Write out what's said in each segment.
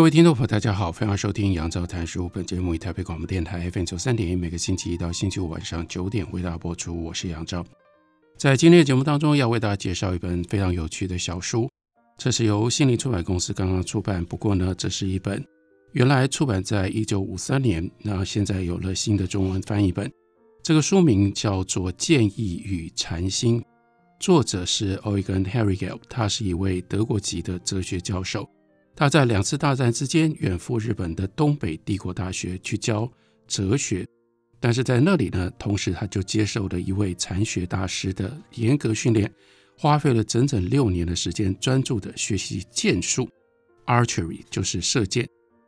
各位听众朋友，大家好，欢迎收听杨照谈书。本节目以台北广播电台 FM 九三点一，每个星期一到星期五晚上九点为大家播出。我是杨照，在今天的节目当中，要为大家介绍一本非常有趣的小书。这是由心灵出版公司刚刚出版，不过呢，这是一本原来出版在一九五三年，那现在有了新的中文翻译本。这个书名叫做《建议与禅心》，作者是 Eugen Harrigel，他是一位德国籍的哲学教授。他在两次大战之间远赴日本的东北帝国大学去教哲学，但是在那里呢，同时他就接受了一位禅学大师的严格训练，花费了整整六年的时间，专注地学习剑术。（archery），就是射箭，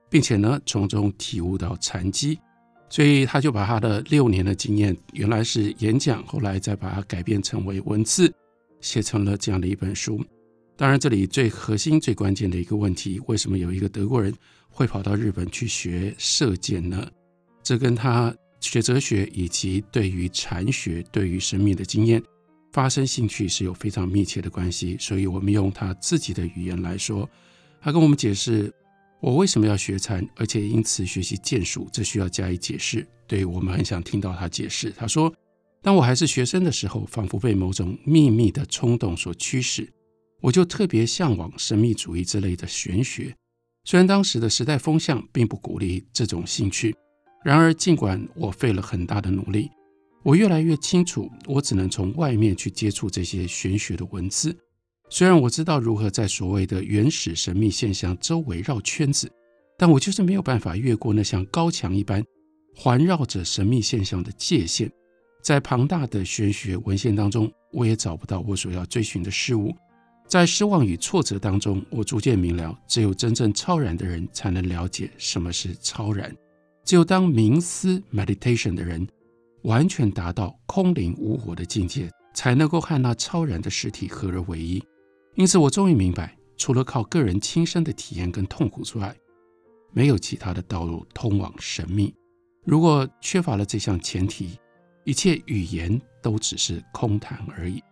并且呢，从中体悟到禅机，所以他就把他的六年的经验，原来是演讲，后来再把它改编成为文字，写成了这样的一本书。当然，这里最核心、最关键的一个问题，为什么有一个德国人会跑到日本去学射箭呢？这跟他学哲学以及对于禅学、对于生命的经验发生兴趣是有非常密切的关系。所以，我们用他自己的语言来说，他跟我们解释我为什么要学禅，而且因此学习箭术，这需要加以解释。对，我们很想听到他解释。他说：“当我还是学生的时候，仿佛被某种秘密的冲动所驱使。”我就特别向往神秘主义之类的玄学，虽然当时的时代风向并不鼓励这种兴趣，然而尽管我费了很大的努力，我越来越清楚，我只能从外面去接触这些玄学的文字。虽然我知道如何在所谓的原始神秘现象周围绕圈子，但我就是没有办法越过那像高墙一般环绕着神秘现象的界限。在庞大的玄学文献当中，我也找不到我所要追寻的事物。在失望与挫折当中，我逐渐明了，只有真正超然的人才能了解什么是超然。只有当冥思 （meditation） 的人完全达到空灵无我的境界，才能够和那超然的实体合而为一。因此，我终于明白，除了靠个人亲身的体验跟痛苦之外，没有其他的道路通往神秘。如果缺乏了这项前提，一切语言都只是空谈而已。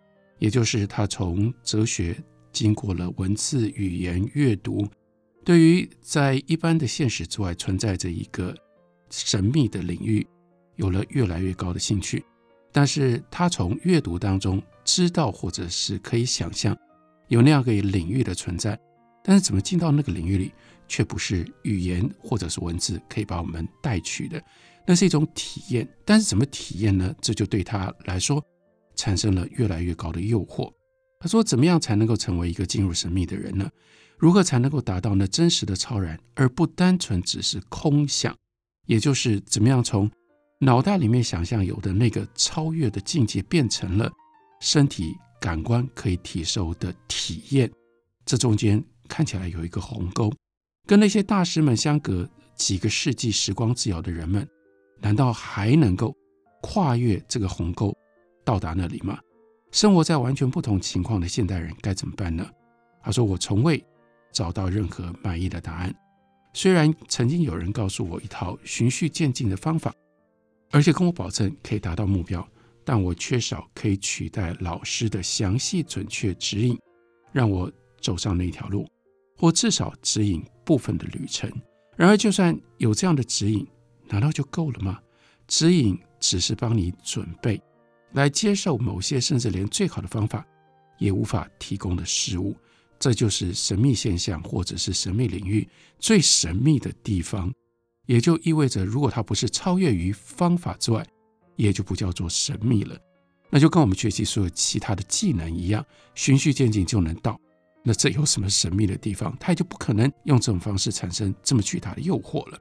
也就是他从哲学经过了文字语言阅读，对于在一般的现实之外存在着一个神秘的领域，有了越来越高的兴趣。但是他从阅读当中知道，或者是可以想象有那样一个领域的存在，但是怎么进到那个领域里，却不是语言或者是文字可以把我们带去的，那是一种体验。但是怎么体验呢？这就对他来说。产生了越来越高的诱惑。他说：“怎么样才能够成为一个进入神秘的人呢？如何才能够达到那真实的超然，而不单纯只是空想？也就是怎么样从脑袋里面想象有的那个超越的境界，变成了身体感官可以体受的体验？这中间看起来有一个鸿沟，跟那些大师们相隔几个世纪时光之遥的人们，难道还能够跨越这个鸿沟？”到达那里吗？生活在完全不同情况的现代人该怎么办呢？他说：“我从未找到任何满意的答案。虽然曾经有人告诉我一套循序渐进的方法，而且跟我保证可以达到目标，但我缺少可以取代老师的详细准确指引，让我走上那条路，或至少指引部分的旅程。然而，就算有这样的指引，难道就够了吗？指引只是帮你准备。”来接受某些甚至连最好的方法也无法提供的事物，这就是神秘现象或者是神秘领域最神秘的地方。也就意味着，如果它不是超越于方法之外，也就不叫做神秘了。那就跟我们学习所有其他的技能一样，循序渐进就能到。那这有什么神秘的地方？他也就不可能用这种方式产生这么巨大的诱惑了。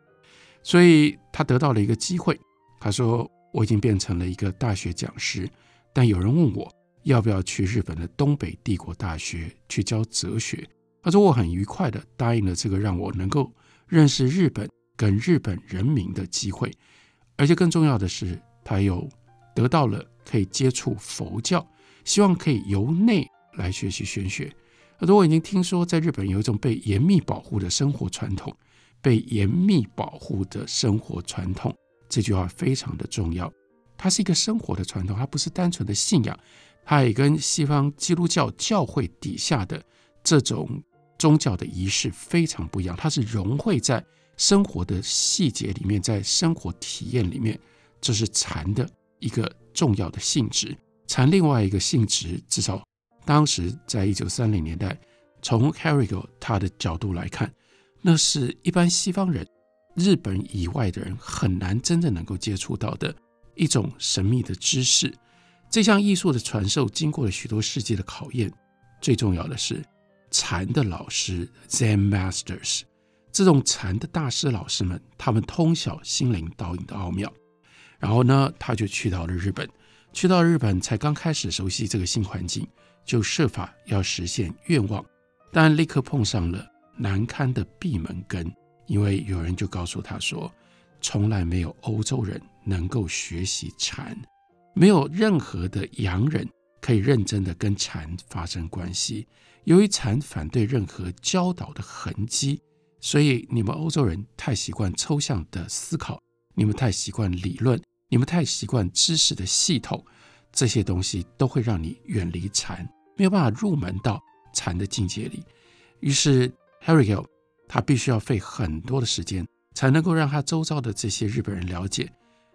所以他得到了一个机会，他说。我已经变成了一个大学讲师，但有人问我，要不要去日本的东北帝国大学去教哲学。他说我很愉快地答应了这个让我能够认识日本跟日本人民的机会，而且更重要的是，他又得到了可以接触佛教，希望可以由内来学习玄学。他说我已经听说在日本有一种被严密保护的生活传统，被严密保护的生活传统，这句话非常的重要。它是一个生活的传统，它不是单纯的信仰，它也跟西方基督教教会底下的这种。宗教的仪式非常不一样，它是融汇在生活的细节里面，在生活体验里面，这是禅的一个重要的性质。禅另外一个性质，至少当时在一九三零年代，从 Herrigel 他的角度来看，那是一般西方人、日本以外的人很难真正能够接触到的一种神秘的知识。这项艺术的传授经过了许多世纪的考验，最重要的是。禅的老师 Zen Masters，这种禅的大师老师们，他们通晓心灵导引的奥妙。然后呢，他就去到了日本，去到日本才刚开始熟悉这个新环境，就设法要实现愿望，但立刻碰上了难堪的闭门羹，因为有人就告诉他说，从来没有欧洲人能够学习禅，没有任何的洋人可以认真的跟禅发生关系。由于禅反对任何教导的痕迹，所以你们欧洲人太习惯抽象的思考，你们太习惯理论，你们太习惯知识的系统，这些东西都会让你远离禅，没有办法入门到禅的境界里。于是 Herrigel 他必须要费很多的时间，才能够让他周遭的这些日本人了解。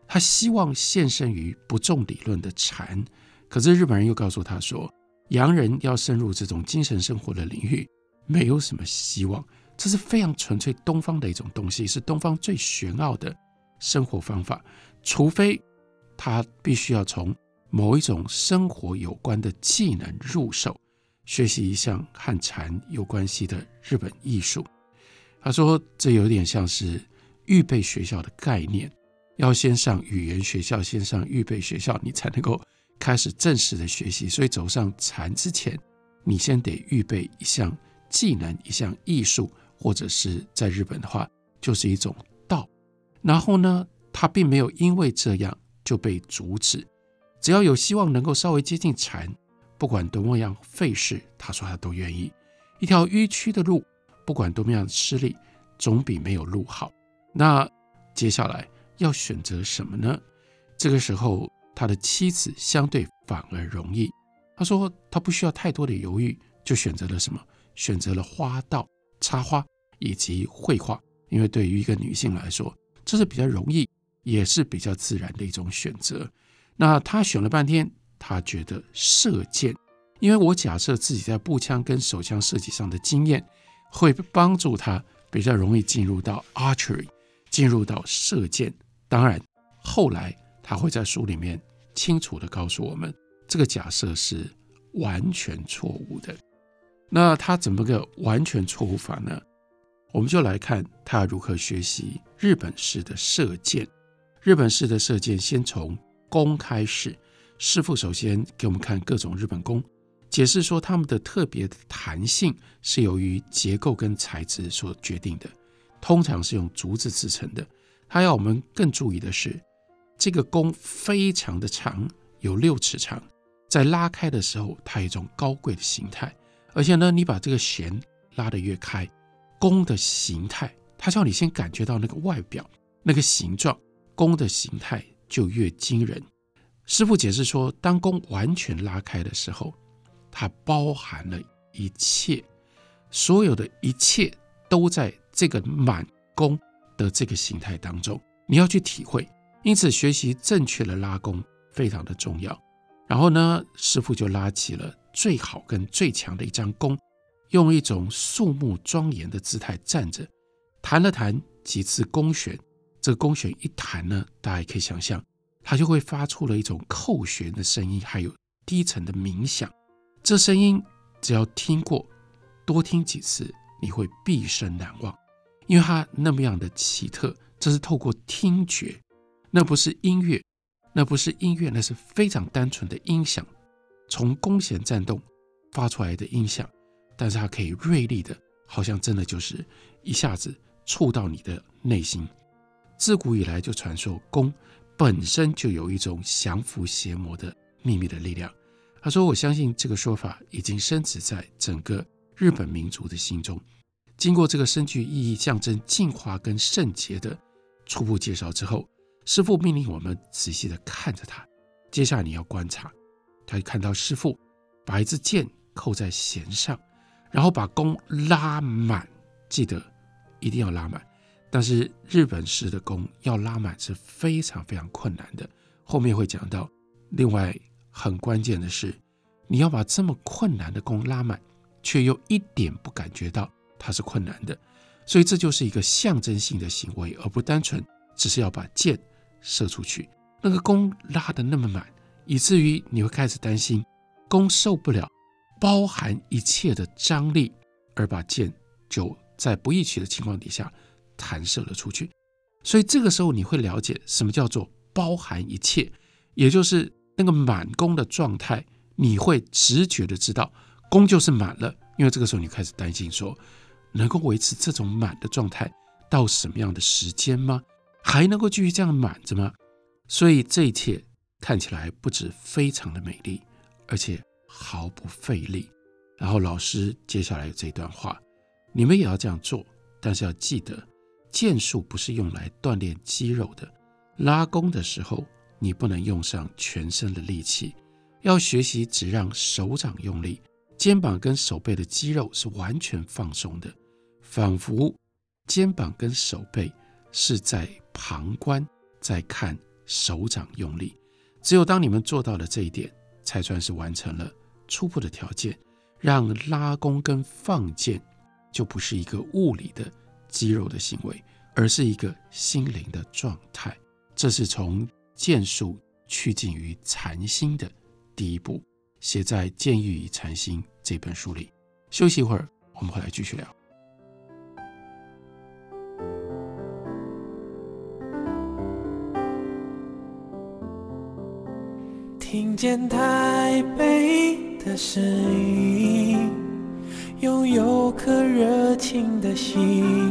他希望献身于不重理论的禅，可是日本人又告诉他说。洋人要深入这种精神生活的领域，没有什么希望。这是非常纯粹东方的一种东西，是东方最玄奥的生活方法。除非他必须要从某一种生活有关的技能入手，学习一项和禅有关系的日本艺术。他说，这有点像是预备学校的概念，要先上语言学校，先上预备学校，你才能够。开始正式的学习，所以走上禅之前，你先得预备一项技能，一项艺术，或者是在日本的话，就是一种道。然后呢，他并没有因为这样就被阻止，只要有希望能够稍微接近禅，不管多么样费事，他说他都愿意。一条迂曲的路，不管多么样的吃力，总比没有路好。那接下来要选择什么呢？这个时候。他的妻子相对反而容易。他说他不需要太多的犹豫，就选择了什么？选择了花道、插花以及绘画。因为对于一个女性来说，这是比较容易，也是比较自然的一种选择。那他选了半天，他觉得射箭，因为我假设自己在步枪跟手枪设计上的经验，会帮助他比较容易进入到 archery，进入到射箭。当然，后来。他会在书里面清楚地告诉我们，这个假设是完全错误的。那他怎么个完全错误法呢？我们就来看他如何学习日本式的射箭。日本式的射箭先从弓开始，师傅首先给我们看各种日本弓，解释说它们的特别的弹性是由于结构跟材质所决定的，通常是用竹子制成的。他要我们更注意的是。这个弓非常的长，有六尺长，在拉开的时候，它有一种高贵的形态。而且呢，你把这个弦拉得越开，弓的形态，它叫你先感觉到那个外表、那个形状，弓的形态就越惊人。师傅解释说，当弓完全拉开的时候，它包含了一切，所有的一切都在这个满弓的这个形态当中，你要去体会。因此，学习正确的拉弓非常的重要。然后呢，师傅就拉起了最好跟最强的一张弓，用一种肃穆庄严的姿态站着，弹了弹几次弓弦。这个弓弦一弹呢，大家也可以想象，它就会发出了一种扣弦的声音，还有低沉的鸣响。这声音只要听过，多听几次，你会毕生难忘，因为它那么样的奇特。这是透过听觉。那不是音乐，那不是音乐，那是非常单纯的音响，从弓弦颤动发出来的音响，但是它可以锐利的，好像真的就是一下子触到你的内心。自古以来就传说弓本身就有一种降服邪魔的秘密的力量。他说：“我相信这个说法已经深植在整个日本民族的心中。经过这个深具意义、象征净化跟圣洁的初步介绍之后，师父命令我们仔细的看着他。接下来你要观察。”他看到师父把一支箭扣在弦上，然后把弓拉满，记得一定要拉满。但是日本式的弓要拉满是非常非常困难的，后面会讲到。另外很关键的是，你要把这么困难的弓拉满，却又一点不感觉到它是困难的，所以这就是一个象征性的行为，而不单纯只是要把箭射出去。那个弓拉得那么满。以至于你会开始担心，弓受不了包含一切的张力，而把箭就在不一起的情况底下弹射了出去。所以这个时候你会了解什么叫做包含一切，也就是那个满弓的状态，你会直觉的知道弓就是满了。因为这个时候你开始担心说，能够维持这种满的状态到什么样的时间吗？还能够继续这样满着吗？所以这一切。看起来不止非常的美丽，而且毫不费力。然后老师接下来这段话：你们也要这样做，但是要记得，箭术不是用来锻炼肌肉的。拉弓的时候，你不能用上全身的力气，要学习只让手掌用力，肩膀跟手背的肌肉是完全放松的，仿佛肩膀跟手背是在旁观，在看手掌用力。只有当你们做到了这一点，才算是完成了初步的条件，让拉弓跟放箭就不是一个物理的肌肉的行为，而是一个心灵的状态。这是从剑术趋近于禅心的第一步，写在《剑欲与禅心》这本书里。休息一会儿，我们回来继续聊。听见台北的声音，拥有颗热情的心，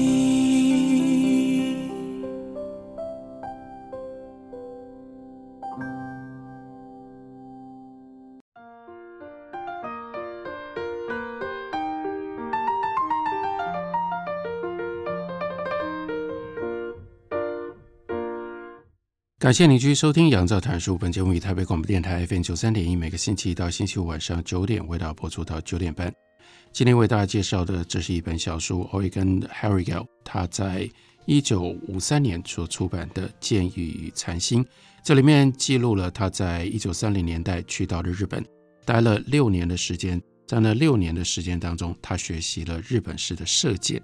感谢您继续收听《杨照谈书》。本节目以台北广播电台 FM 九三点一，每个星期一到星期五晚上九点为大家播出到九点半。今天为大家介绍的，这是一本小书，Oregon Herrigel 他在一九五三年所出版的《剑雨与禅心》。这里面记录了他在一九三零年代去到了日本，待了六年的时间。在那六年的时间当中，他学习了日本式的射箭，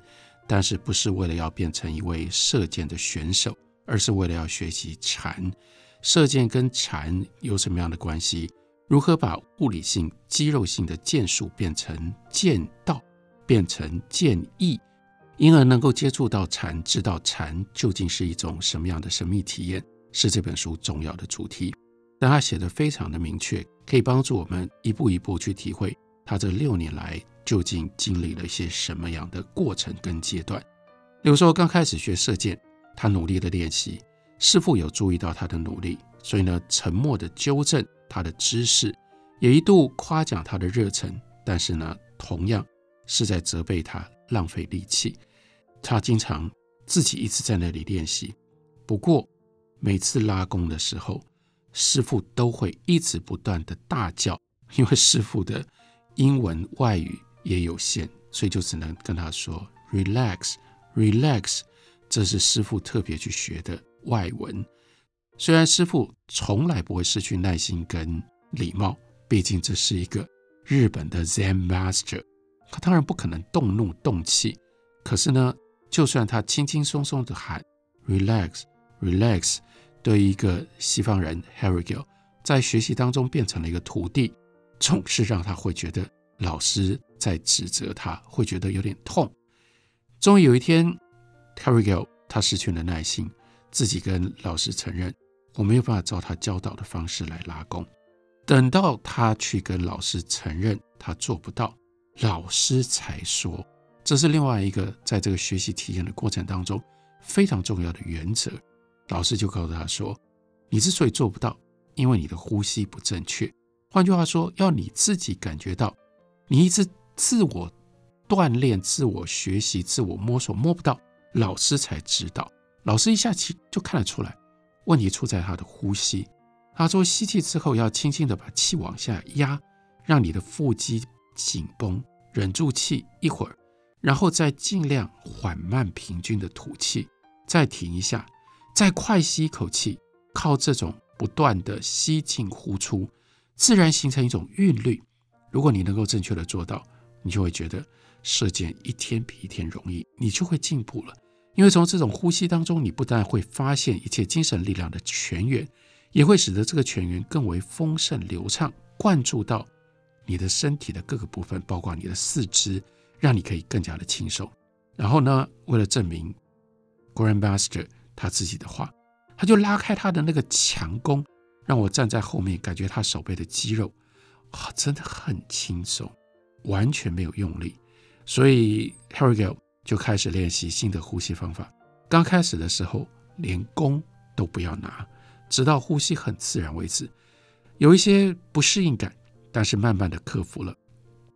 但是不是为了要变成一位射箭的选手。而是为了要学习禅，射箭跟禅有什么样的关系？如何把物理性、肌肉性的箭术变成剑道，变成剑意，因而能够接触到禅，知道禅究竟是一种什么样的神秘体验，是这本书重要的主题。但他写得非常的明确，可以帮助我们一步一步去体会他这六年来究竟经历了一些什么样的过程跟阶段。比如说，刚开始学射箭。他努力的练习，师父有注意到他的努力，所以呢，沉默的纠正他的姿势，也一度夸奖他的热忱，但是呢，同样是在责备他浪费力气。他经常自己一直在那里练习，不过每次拉弓的时候，师父都会一直不断的大叫，因为师父的英文外语也有限，所以就只能跟他说 “relax, relax”。这是师傅特别去学的外文。虽然师傅从来不会失去耐心跟礼貌，毕竟这是一个日本的 Zen Master，他当然不可能动怒动气。可是呢，就算他轻轻松松的喊 “relax, relax”，对一个西方人 Herrigel 在学习当中变成了一个徒弟，总是让他会觉得老师在指责他，会觉得有点痛。终于有一天，Terry 他失去了耐心，自己跟老师承认，我没有办法照他教导的方式来拉弓。等到他去跟老师承认他做不到，老师才说，这是另外一个在这个学习体验的过程当中非常重要的原则。老师就告诉他说：“你之所以做不到，因为你的呼吸不正确。换句话说，要你自己感觉到，你一直自我锻炼、自我学习、自我摸索，摸不到，老师才知道。老师一下气就看得出来，问题出在他的呼吸。他说，吸气之后要轻轻的把气往下压，让你的腹肌紧绷，忍住气一会儿，然后再尽量缓慢平均的吐气，再停一下。”再快吸一口气，靠这种不断的吸进呼出，自然形成一种韵律。如果你能够正确的做到，你就会觉得射箭一天比一天容易，你就会进步了。因为从这种呼吸当中，你不但会发现一切精神力量的泉源，也会使得这个泉源更为丰盛流畅，灌注到你的身体的各个部分，包括你的四肢，让你可以更加的轻松。然后呢，为了证明 Grandmaster。他自己的话，他就拉开他的那个强弓，让我站在后面，感觉他手背的肌肉啊，真的很轻松，完全没有用力。所以 Harry 就开始练习新的呼吸方法。刚开始的时候，连弓都不要拿，直到呼吸很自然为止。有一些不适应感，但是慢慢的克服了。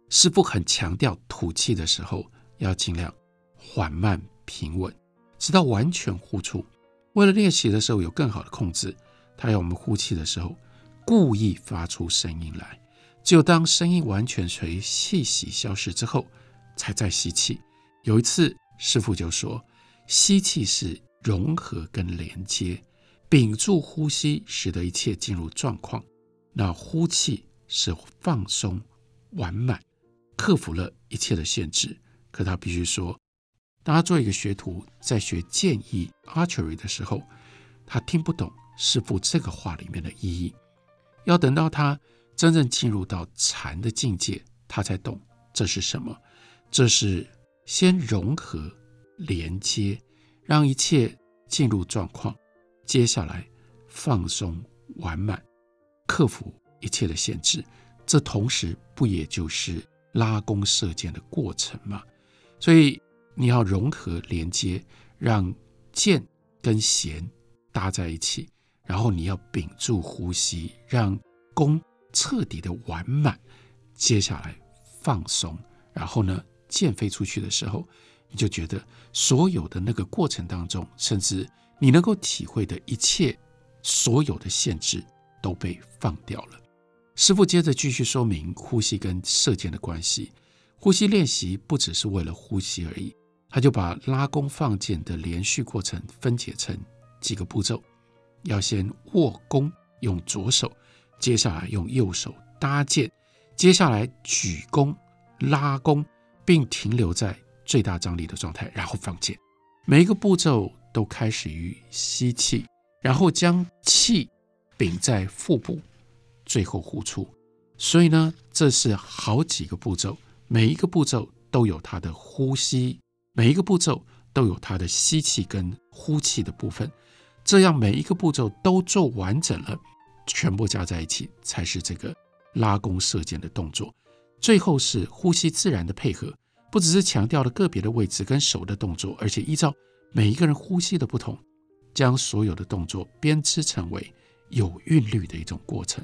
师傅很强调吐气的时候要尽量缓慢平稳。直到完全呼出。为了练习的时候有更好的控制，他要我们呼气的时候故意发出声音来。只有当声音完全随气息消失之后，才在吸气。有一次，师傅就说：吸气是融合跟连接，屏住呼吸，使得一切进入状况；那呼气是放松、完满，克服了一切的限制。可他必须说。当他做一个学徒在学剑艺 archery 的时候，他听不懂师傅这个话里面的意义。要等到他真正进入到禅的境界，他才懂这是什么。这是先融合、连接，让一切进入状况，接下来放松、完满，克服一切的限制。这同时不也就是拉弓射箭的过程吗？所以。你要融合连接，让箭跟弦搭在一起，然后你要屏住呼吸，让弓彻底的完满。接下来放松，然后呢，箭飞出去的时候，你就觉得所有的那个过程当中，甚至你能够体会的一切，所有的限制都被放掉了。师傅接着继续说明呼吸跟射箭的关系。呼吸练习不只是为了呼吸而已。他就把拉弓放箭的连续过程分解成几个步骤：要先握弓，用左手；接下来用右手搭箭；接下来举弓、拉弓，并停留在最大张力的状态，然后放箭。每一个步骤都开始于吸气，然后将气屏在腹部，最后呼出。所以呢，这是好几个步骤，每一个步骤都有它的呼吸。每一个步骤都有它的吸气跟呼气的部分，这样每一个步骤都做完整了，全部加在一起才是这个拉弓射箭的动作。最后是呼吸自然的配合，不只是强调了个别的位置跟手的动作，而且依照每一个人呼吸的不同，将所有的动作编织成为有韵律的一种过程。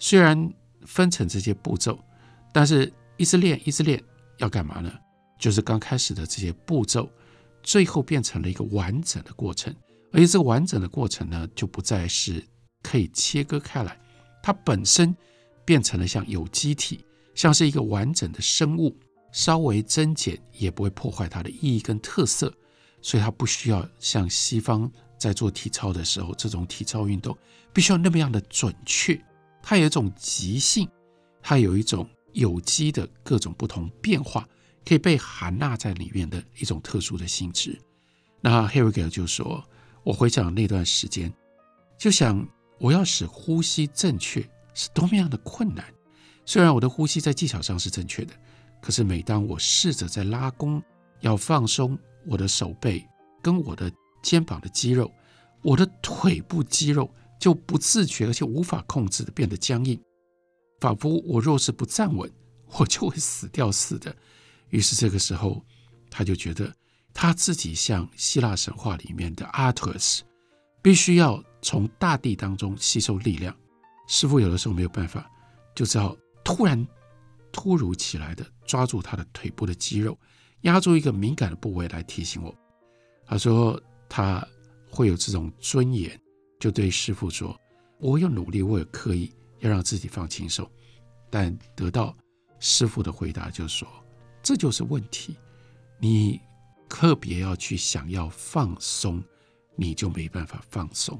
虽然分成这些步骤，但是一直练，一直练，要干嘛呢？就是刚开始的这些步骤，最后变成了一个完整的过程，而且这个完整的过程呢，就不再是可以切割开来，它本身变成了像有机体，像是一个完整的生物，稍微增减也不会破坏它的意义跟特色，所以它不需要像西方在做体操的时候，这种体操运动必须要那么样的准确，它有一种即兴，它有一种有机的各种不同变化。可以被含纳在里面的一种特殊的性质。那 Harry 就说：“我回想那段时间，就想我要使呼吸正确是多么样的困难。虽然我的呼吸在技巧上是正确的，可是每当我试着在拉弓，要放松我的手背跟我的肩膀的肌肉，我的腿部肌肉就不自觉而且无法控制的变得僵硬，仿佛我若是不站稳，我就会死掉似的。于是这个时候，他就觉得他自己像希腊神话里面的阿特斯，必须要从大地当中吸收力量。师傅有的时候没有办法，就只好突然突如其来的抓住他的腿部的肌肉，压住一个敏感的部位来提醒我。他说他会有这种尊严，就对师傅说：“我有努力，我有刻意要让自己放轻松。”但得到师傅的回答就是说：“这就是问题，你特别要去想要放松，你就没办法放松。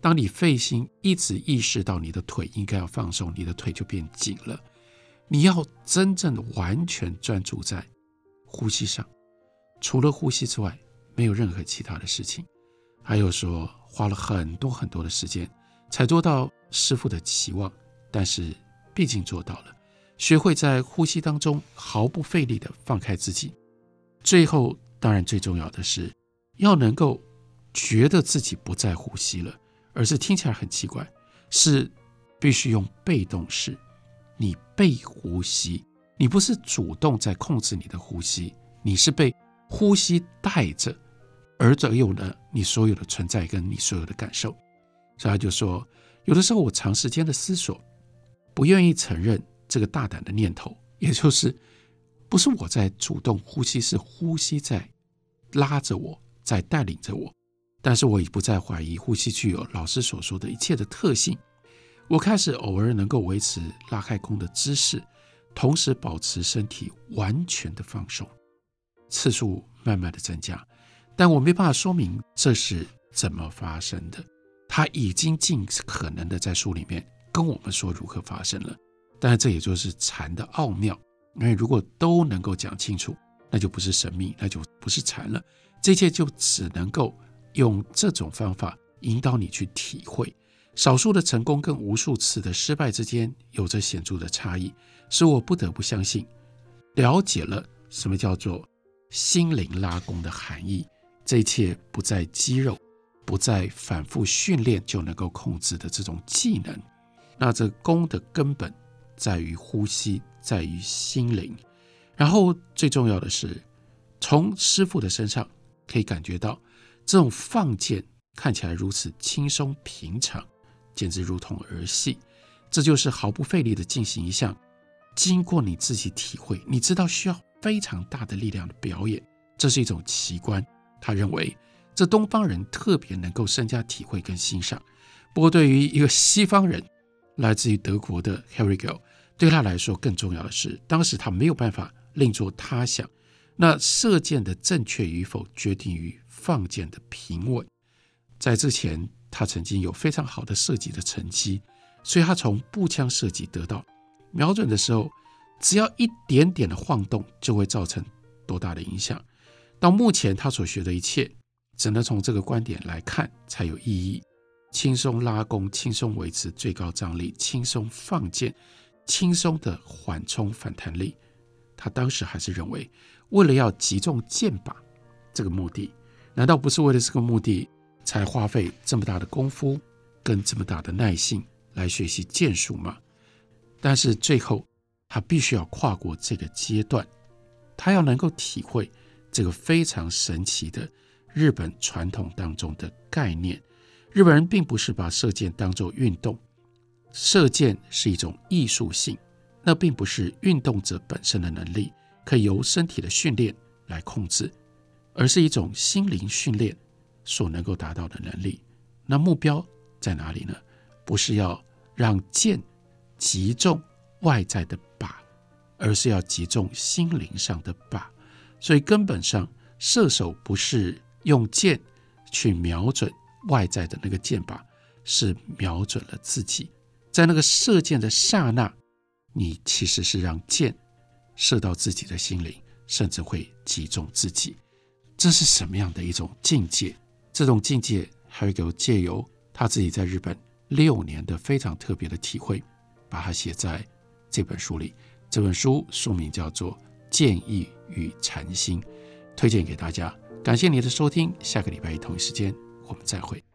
当你费心一直意识到你的腿应该要放松，你的腿就变紧了。你要真正完全专注在呼吸上，除了呼吸之外。”没有任何其他的事情，还有说花了很多很多的时间才做到师父的期望，但是毕竟做到了，学会在呼吸当中毫不费力地放开自己。最后，当然最重要的是要能够觉得自己不再呼吸了，而是听起来很奇怪，是必须用被动式，你被呼吸，你不是主动在控制你的呼吸，你是被呼吸带着。而这有了你所有的存在跟你所有的感受，所以他就说，有的时候我长时间的思索，不愿意承认这个大胆的念头，也就是不是我在主动呼吸，是呼吸在拉着我，在带领着我。但是我已不再怀疑呼吸具有老师所说的一切的特性。我开始偶尔能够维持拉开弓的姿势，同时保持身体完全的放松，次数慢慢的增加。但我没办法说明这是怎么发生的。他已经尽可能的在书里面跟我们说如何发生了。但是这也就是禅的奥妙，因为如果都能够讲清楚，那就不是神秘，那就不是禅了。这一切就只能够用这种方法引导你去体会。少数的成功跟无数次的失败之间有着显著的差异，使我不得不相信，了解了什么叫做心灵拉弓的含义。这一切不在肌肉，不在反复训练就能够控制的这种技能。那这弓的根本在于呼吸，在于心灵。然后最重要的是，从师父的身上可以感觉到，这种放箭看起来如此轻松平常，简直如同儿戏。这就是毫不费力的进行一项，经过你自己体会，你知道需要非常大的力量的表演。这是一种奇观。他认为，这东方人特别能够深加体会跟欣赏。不过，对于一个西方人，来自于德国的 Herrigel，对他来说更重要的是，当时他没有办法另作他想。那射箭的正确与否，决定于放箭的平稳。在之前，他曾经有非常好的射击的成绩，所以他从步枪射击得到，瞄准的时候，只要一点点的晃动，就会造成多大的影响。到目前，他所学的一切，只能从这个观点来看才有意义。轻松拉弓，轻松维持最高张力，轻松放箭，轻松的缓冲反弹力。他当时还是认为，为了要击中箭靶这个目的，难道不是为了这个目的才花费这么大的功夫跟这么大的耐性来学习剑术吗？但是最后，他必须要跨过这个阶段，他要能够体会。这个非常神奇的日本传统当中的概念，日本人并不是把射箭当作运动，射箭是一种艺术性，那并不是运动者本身的能力可以由身体的训练来控制，而是一种心灵训练所能够达到的能力。那目标在哪里呢？不是要让箭击中外在的靶，而是要击中心灵上的靶。所以根本上，射手不是用箭去瞄准外在的那个箭靶，是瞄准了自己。在那个射箭的刹那，你其实是让箭射到自己的心灵，甚至会击中自己。这是什么样的一种境界？这种境界还有借由他自己在日本六年的非常特别的体会，把它写在这本书里。这本书书名叫做。建议与禅心，推荐给大家。感谢你的收听，下个礼拜同一时间我们再会。